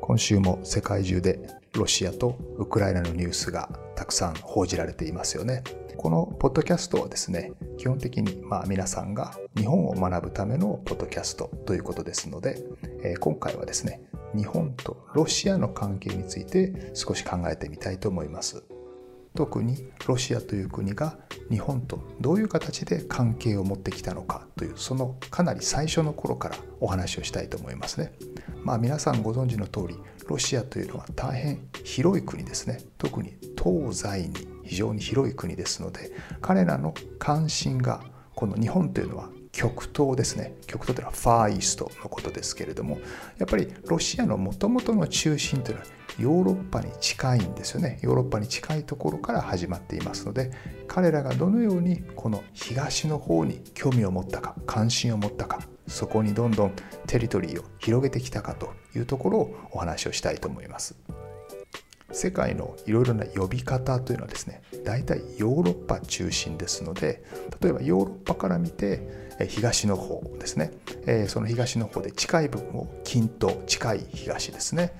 今週も世界中でロシアとウクライナのニュースがたくさん報じられていますよね。このポッドキャストはですね、基本的にまあ皆さんが日本を学ぶためのポッドキャストということですので、えー、今回はですね、日本とロシアの関係について少し考えてみたいと思います。特にロシアという国が日本とどういう形で関係を持ってきたのかというそのかなり最初の頃からお話をしたいと思いますね。まあ皆さんご存知の通りロシアというのは大変広い国ですね。特に東西に非常に広い国ですので彼らの関心がこの日本というのは極東ですね極東というのはファーイーストのことですけれどもやっぱりロシアのもともとの中心というのはヨーロッパに近いんですよねヨーロッパに近いところから始まっていますので彼らがどのようにこの東の方に興味を持ったか関心を持ったかそこにどんどんテリトリーを広げてきたかというところをお話をしたいと思います。世界のいろいろな呼び方というのはですね大体ヨーロッパ中心ですので例えばヨーロッパから見て東の方ですねその東の方で近い部分を近東近い東ですね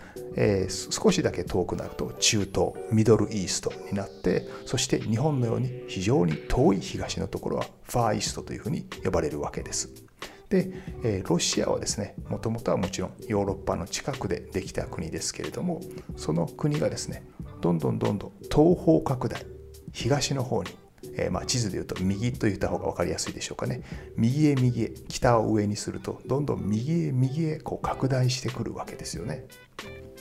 少しだけ遠くなると中東ミドルイーストになってそして日本のように非常に遠い東のところはファーイーストというふうに呼ばれるわけです。で、えロシアはですねもともとはもちろんヨーロッパの近くでできた国ですけれどもその国がですねどんどんどんどん東方拡大東の方に、えー、まあ、地図でいうと右と言った方が分かりやすいでしょうかね右へ右へ北を上にするとどんどん右へ右へこう拡大してくるわけですよね。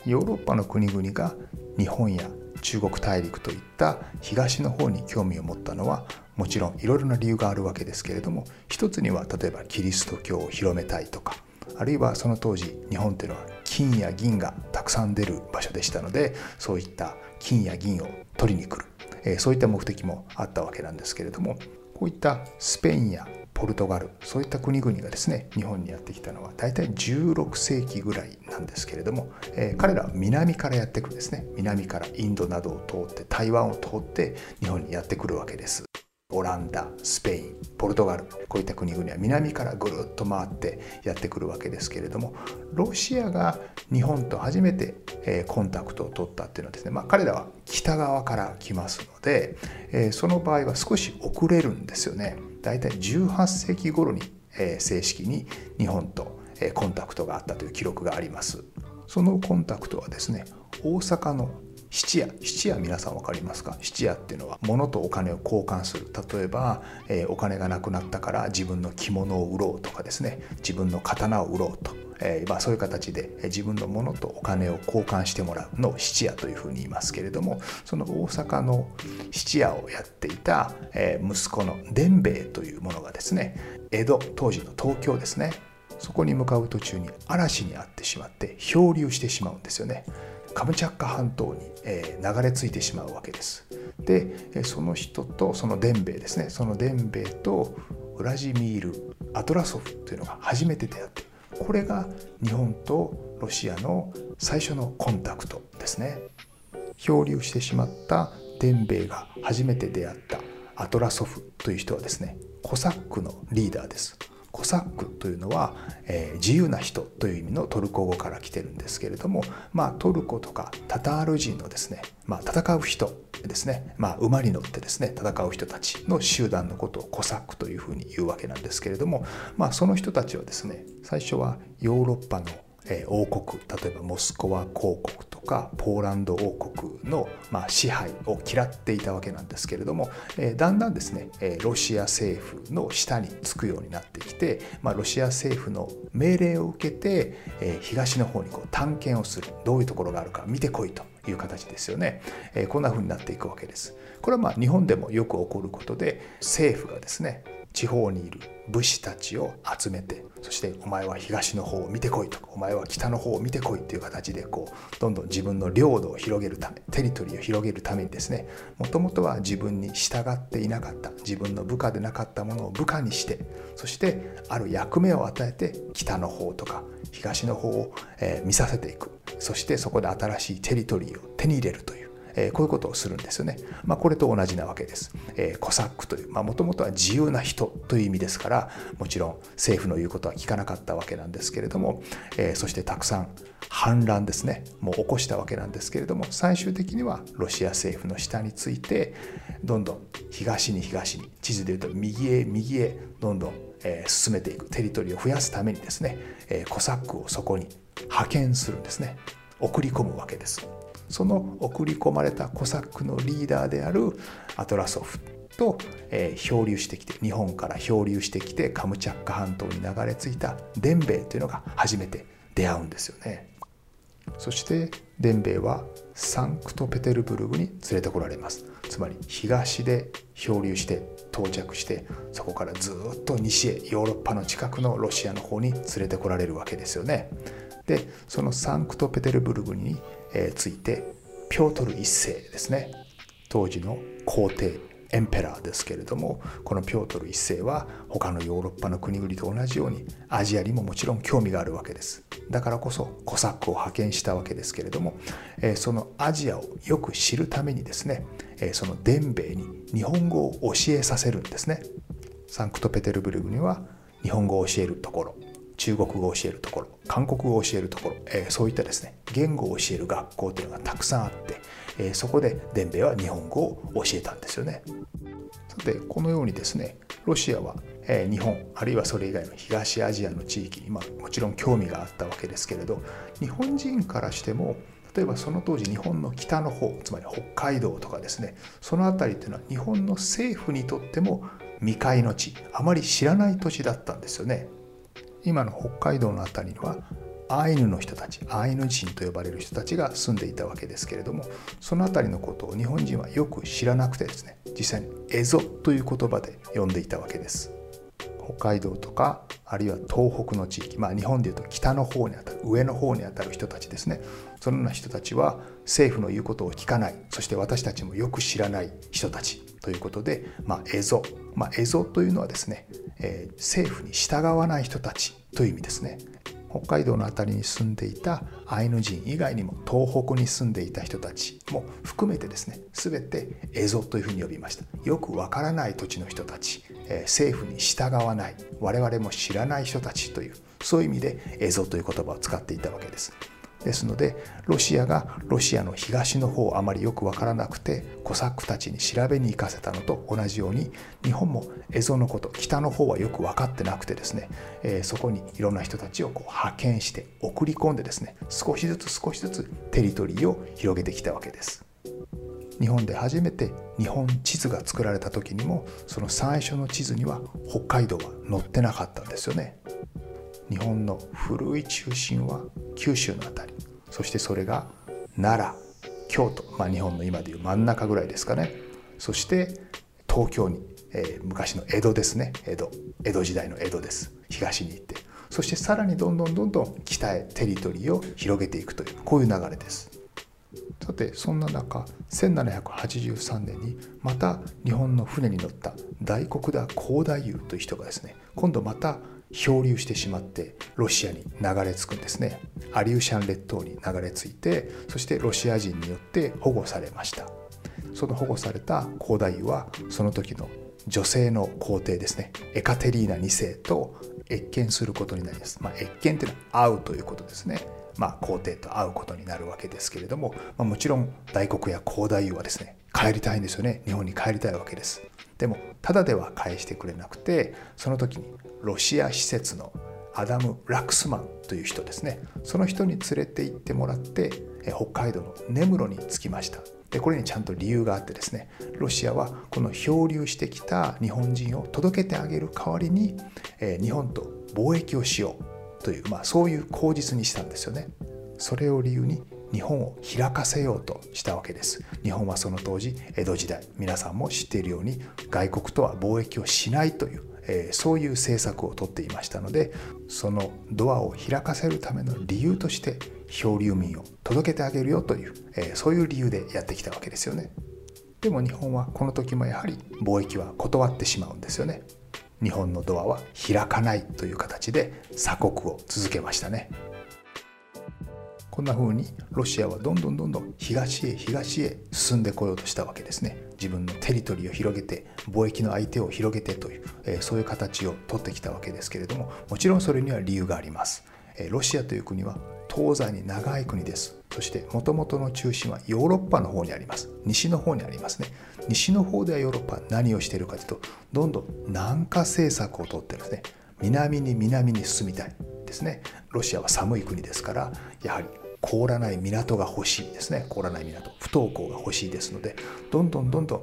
ヨーロッパの国々が日本や中国大陸といった東の方に興味を持ったのはもちろんいろいろな理由があるわけですけれども一つには例えばキリスト教を広めたいとかあるいはその当時日本というのは金や銀がたくさん出る場所でしたのでそういった金や銀を取りに来る、えそういった目的もあったわけなんですけれどもこういったスペインやポルトガルそういった国々がですね日本にやってきたのは大体16世紀ぐらいなんですけれども、えー、彼らは南からやってくるんですね。南からインドなどを通って台湾を通って日本にやってくるわけです。オランダスペインポルトガルこういった国々は南からぐるっと回ってやってくるわけですけれどもロシアが日本と初めて、えコンタクトを取ったっていうのはですね、まあ、彼らは北側から来ますので、えその場合は少し遅れるんですよね。大体18世紀頃に、え正式に日本と、えコンタクトがあったという記録があります。そのコンタクトはですね大阪の質屋質屋皆さん分かりますか？質屋っていうのは物とお金を交換する。例えば、えー、お金がなくなったから自分の着物を売ろうとかですね。自分の刀を売ろうと、えーまあ、そういう形で自分のものとお金を交換してもらうのを質屋というふうに言いますけれどもその大阪の質屋をやっていた、えー、息子の伝兵衛というものがですね江戸当時の東京ですね。そこに向かう途中に嵐に遭ってしまって漂流してしまうんですよね。カムチャッカ半島に、え流れ着いてしまうわけです。でその人とその伝兵衛ですねその伝兵衛とウラジミール・アトラソフというのが初めて出会ってこれが日本とロシアの最初のコンタクトですね。漂流してしまった伝兵衛が初めて出会ったアトラソフという人はですねコサックのリーダーです。コサックというのは、えー、自由な人という意味のトルコ語から来てるんですけれども、まあ、トルコとかタタール人のですね、まあ、戦う人ですね、まあ、馬に乗ってですね戦う人たちの集団のことをコサックというふうに言うわけなんですけれども、まあ、その人たちはですね最初はヨーロッパのえ、王国例えばモスクワ公国とかポーランド王国の、ま、支配を嫌っていたわけなんですけれども、え、だんだんですね、え、ロシア政府の下につくようになってきて、ま、ロシア政府の命令を受けて、え、東の方にこう探検をする。どういうところがあるか見てこいという形ですよね、え、こんな風になっていくわけです。これはまあ日本でもよく起こることで政府がですね地方にいる武士たちを集めてそしてお前は東の方を見てこいと。かお前は北の方を見てこいっていう形でこうどんどん自分の領土を広げるためテリトリーを広げるためにですねもともとは自分に従っていなかった自分の部下でなかったものを部下にしてそしてある役目を与えて北の方とか東の方を、え見させていく。そしてそこで新しいテリトリーを手に入れるというえこういうことをするんですよね。まあ、これと同じなわけです。え、コサックという、もともとは自由な人という意味ですから、もちろん政府の言うことは聞かなかったわけなんですけれども、え、そしてたくさん反乱ですね、もう起こしたわけなんですけれども、最終的にはロシア政府の下について、どんどん東に東に、地図でいうと右へ右へどんどん進めていくテリトリーを増やすためにですねコサックをそこに派遣するんですね送り込むわけですその送り込まれたコサックのリーダーであるアトラソフと、えー、漂流してきて日本から漂流してきてカムチャッカ半島に流れ着いたデンベイというのが初めて出会うんですよね。そしてデンベイはサンクトペテルブルグに連れてこられます。つまり東で漂流して到着してそこからずっと西へヨーロッパの近くのロシアの方に連れてこられるわけですよね。でそのサンクトペテルブルグについてピョートル一世ですね。当時の皇帝エンペラーですけれどもこのピョートル一世は他のヨーロッパの国々と同じようにアジアにももちろん興味があるわけです。だからこそコサックを派遣したわけですけれどもそのアジアをよく知るためにですねその伝兵衛に日本語を教えさせるんですね。サンクトペテルブルグには日本語を教えるところ。中国語を教えるところ韓国語を教えるところ、えー、そういったですね言語を教える学校というのがたくさんあって、えー、そこで伝兵衛は日本語を教えたんですよね。さてこのようにですねロシアは、えー、日本あるいはそれ以外の東アジアの地域に、まあ、もちろん興味があったわけですけれど日本人からしても例えばその当時日本の北の方つまり北海道とかですねその辺りっていうのは日本の政府にとっても未開の地あまり知らない土地だったんですよね。今の北海道の辺りにはアイヌの人たちアイヌ人と呼ばれる人たちが住んでいたわけですけれどもその辺りのことを日本人はよく知らなくてですね実際にエゾという言葉で呼んでいたわけです。北海道とかあるいは東北の地域まあ日本でいうと北の方にあたる上の方にあたる人たちですね。そのような人たちは政府の言うことを聞かない。そして私たちもよく知らない人たちということで、まあ、エゾ、まあ、エゾというのはですね、えー、政府に従わない人たちという意味ですね。北海道の辺りに住んでいたアイヌ人以外にも東北に住んでいた人たちも含めてですね全てエゾというふうに呼びました。よくわからない土地の人たち、政府に従わない我々も知らない人たちというそういう意味でエゾという言葉を使っていたわけですですのでロシアがロシアの東の方をあまりよく分からなくてコサックたちに調べに行かせたのと同じように日本も蝦夷のこと北の方はよく分かってなくてですね、えー、そこにいろんな人たちをこう派遣して送り込んでですね少しずつ少しずつテリトリーを広げてきたわけです。日本で初めて日本地図が作られた時にもその最初の地図には北海道は載ってなかったんですよね。日本の古い中心は九州の辺り。そしてそれが奈良京都、まあ、日本の今でいう真ん中ぐらいですかね。そして東京に、えー、昔の江戸ですね。江戸。江戸時代の江戸です。東に行って。そしてさらにどんどんどんどん北へテリトリーを広げていくというこういう流れです。さてそんな中1783年にまた日本の船に乗った大黒田光太夫という人がですね今度また漂流してしまってロシアに流れ着くんですね。アリューシャン列島に流れ着いてそしてロシア人によって保護されました。その保護された皇太夫はその時の女性の皇帝ですね。エカテリーナ2世と謁見することになります、まあ、謁見っていうのは会うということですね。まあ、皇帝と会うことになるわけですけれども、まあ、もちろん大黒や皇太夫はですね帰りたいんですよね。日本に帰りたいわけです。でもただでは返してくれなくてその時にロシア施設のアダム・ラクスマンという人ですね。その人に連れて行ってもらって北海道の根室に着きました。でこれにちゃんと理由があってですねロシアはこの漂流してきた日本人を届けてあげる代わりに、え日本と貿易をしよう。という、まあ、そういう口実にしたんですよね。それを理由に日本を開かせようとしたわけです。日本はその当時江戸時代皆さんも知っているように外国とは貿易をしないというえー、そういう政策をとっていましたのでそのドアを開かせるための理由として漂流民を届けてあげるよという、えー、そういう理由でやってきたわけですよね。でも日本はこの時もやはり貿易は断ってしまうんですよね。日本のドアは開かないという形で鎖国を続けましたね。こんな風にロシアはどんどんどんどん東へ東へ進んでこようとしたわけですね。自分のテリトリーを広げて貿易の相手を広げてという、えそういう形をとってきたわけですけれどももちろんそれには理由があります。ロシアという国は東西に長い国です。そしてもともとの中心はヨーロッパの方にあります。西の方にありますね。西の方ではヨーロッパは何をしているかというとどんどん南下政策をとってるんですね。南に南に進みたいですね。ロシアは寒い国ですからやはり凍らない港が欲しいですね。凍らない港不登校が欲しいですのでどんどんどんどん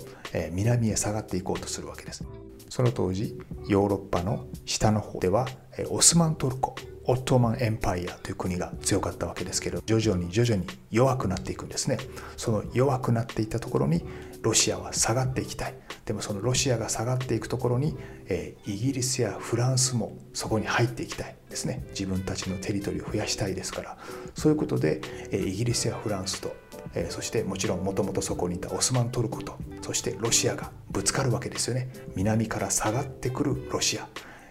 南へ下がっていこうとするわけです。その当時ヨーロッパの下の方ではオスマントルコオットマンエンパイアという国が強かったわけですけど徐々に徐々に弱くなっていくんですね。その弱くなっていたところにロシアは下がっていきたい。でもそのロシアが下がっていくところに、え、イギリスやフランスもそこに入っていきたいですね。自分たちのテリトリーを増やしたいですから。そういうことで、え、イギリスやフランスと、え、そしてもちろんもともとそこにいたオスマントルコとそしてロシアがぶつかるわけですよね。南から下がってくるロシア、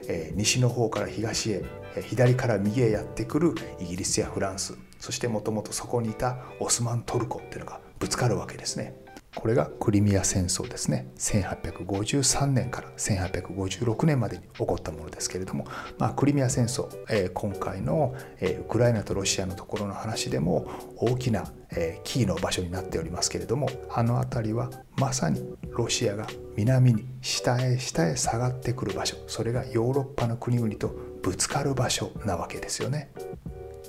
え、西の方から東へ左から右へやってくるイギリスやフランス。そしてもともとそこにいたオスマントルコっていうのがぶつかるわけですね。これがクリミア戦争ですね1853年から1856年までに起こったものですけれども、まあ、クリミア戦争、えー、今回の、えー、ウクライナとロシアのところの話でも大きな、えー、キーの場所になっておりますけれどもあの辺りはまさにロシアが南に下へ下へ下がってくる場所それがヨーロッパの国々とぶつかる場所なわけですよね。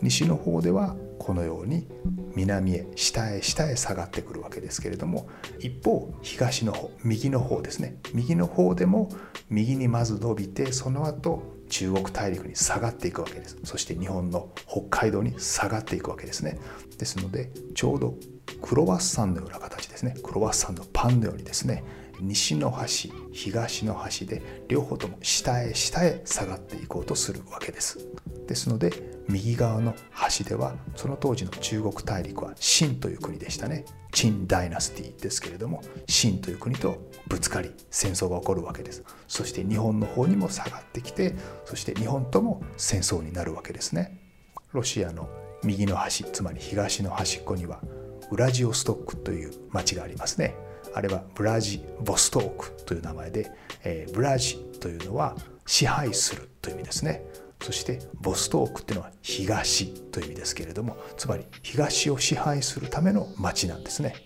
西の方ではこのように南へ下へ下へ下がってくるわけですけれども一方東の方右の方ですね。右の方でも右にまず伸びてその後中国大陸に下がっていくわけです。そして日本の北海道に下がっていくわけですね。ですのでちょうどクロワッサンのような形ですね。クロワッサンのパンのようにですね西の端東の端で両方とも下へ下へ下がっていこうとするわけです。ですので右側の端ではその当時の中国大陸は秦という国でしたね。陳ダイナスティですけれども秦という国とぶつかり戦争が起こるわけです。そして日本の方にも下がってきてそして日本とも戦争になるわけですね。ロシアの右の端つまり東の端っこにはウラジオストックという町がありますね。あれはブラジ・ボストークという名前で、えー、ブラジというのは支配するという意味ですね。そしてボストークっていうのは東という意味ですけれどもつまり東を支配するための町なんですね。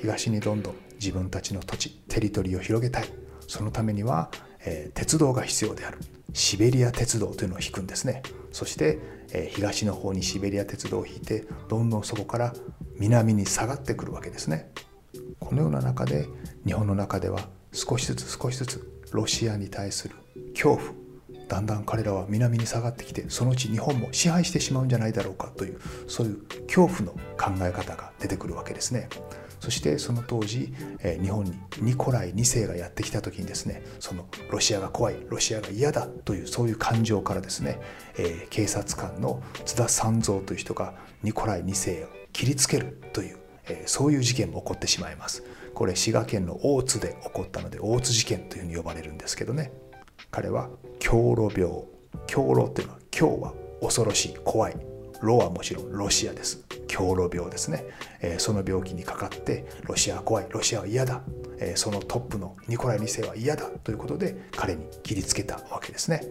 東にどんどん自分たちの土地テリトリーを広げたい。そのためには、えー、鉄道が必要である。シベリア鉄道というのを引くんですね。そして、えー、東の方にシベリア鉄道を引いてどんどんそこから南に下がってくるわけですね。このような中で日本の中では少しずつ少しずつロシアに対する恐怖だんだん彼らは南に下がってきてそのうち日本も支配してしまうんじゃないだろうかというそういう恐怖の考え方が出てくるわけですね。そしてその当時、日本にニコライ2世がやってきた時にですねそのロシアが怖いロシアが嫌だというそういう感情からですね、え、警察官の津田三蔵という人がニコライ2世を切りつけるというえそういう事件も起こってしまいますこれ滋賀県の大津で起こったので大津事件というふうに呼ばれるんですけどね彼は狂路病。狂路っていうのは狂は恐ろしい怖い。ロはもちろんロシアです。狂路病ですね、えー、その病気にかかってロシアは怖い。ロシアは嫌だ、えー、そのトップのニコライ2世は嫌だ。ということで彼に切りつけたわけですね。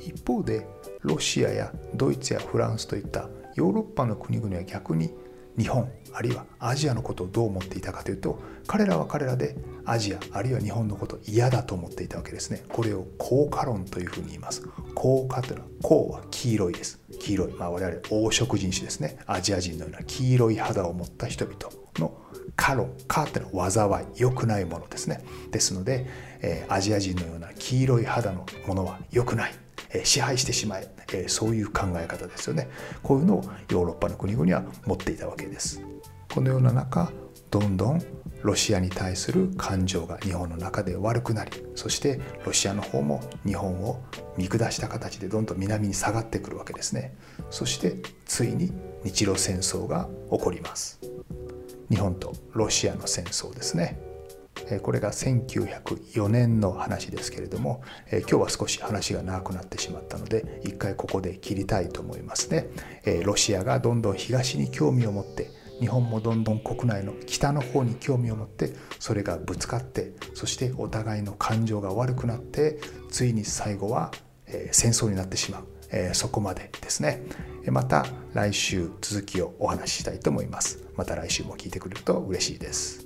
一方でロシアやドイツやフランスといったヨーロッパの国々は逆に日本あるいはアジアのことをどう思っていたかというと彼らは彼らでアジアあるいは日本のこと嫌だと思っていたわけですね。これを効果論というふうに言います。効果というのは効は黄色いです。黄色い、まあ、我々黄色人種ですね。アジア人のような黄色い肌を持った人々のカロンカーってのは災い。良くないものですね。ですので、えー、アジア人のような黄色い肌のものは良くない。支配してしまえそういう考え方ですよね。こういうのをヨーロッパの国々は持っていたわけです。このような中どんどんロシアに対する感情が日本の中で悪くなりそしてロシアの方も日本を見下した形でどんどん南に下がってくるわけですね。そしてついに日露戦争が起こります。日本とロシアの戦争ですね。これが1904年の話ですけれども今日は少し話が長くなってしまったので一回ここで切りたいと思いますね。ロシアがどんどん東に興味を持って日本もどんどん国内の北の方に興味を持ってそれがぶつかってそしてお互いの感情が悪くなってついに最後は戦争になってしまう。そこまでですね。また来週続きをお話ししたいと思います。また来週も聞いてくれると嬉しいです。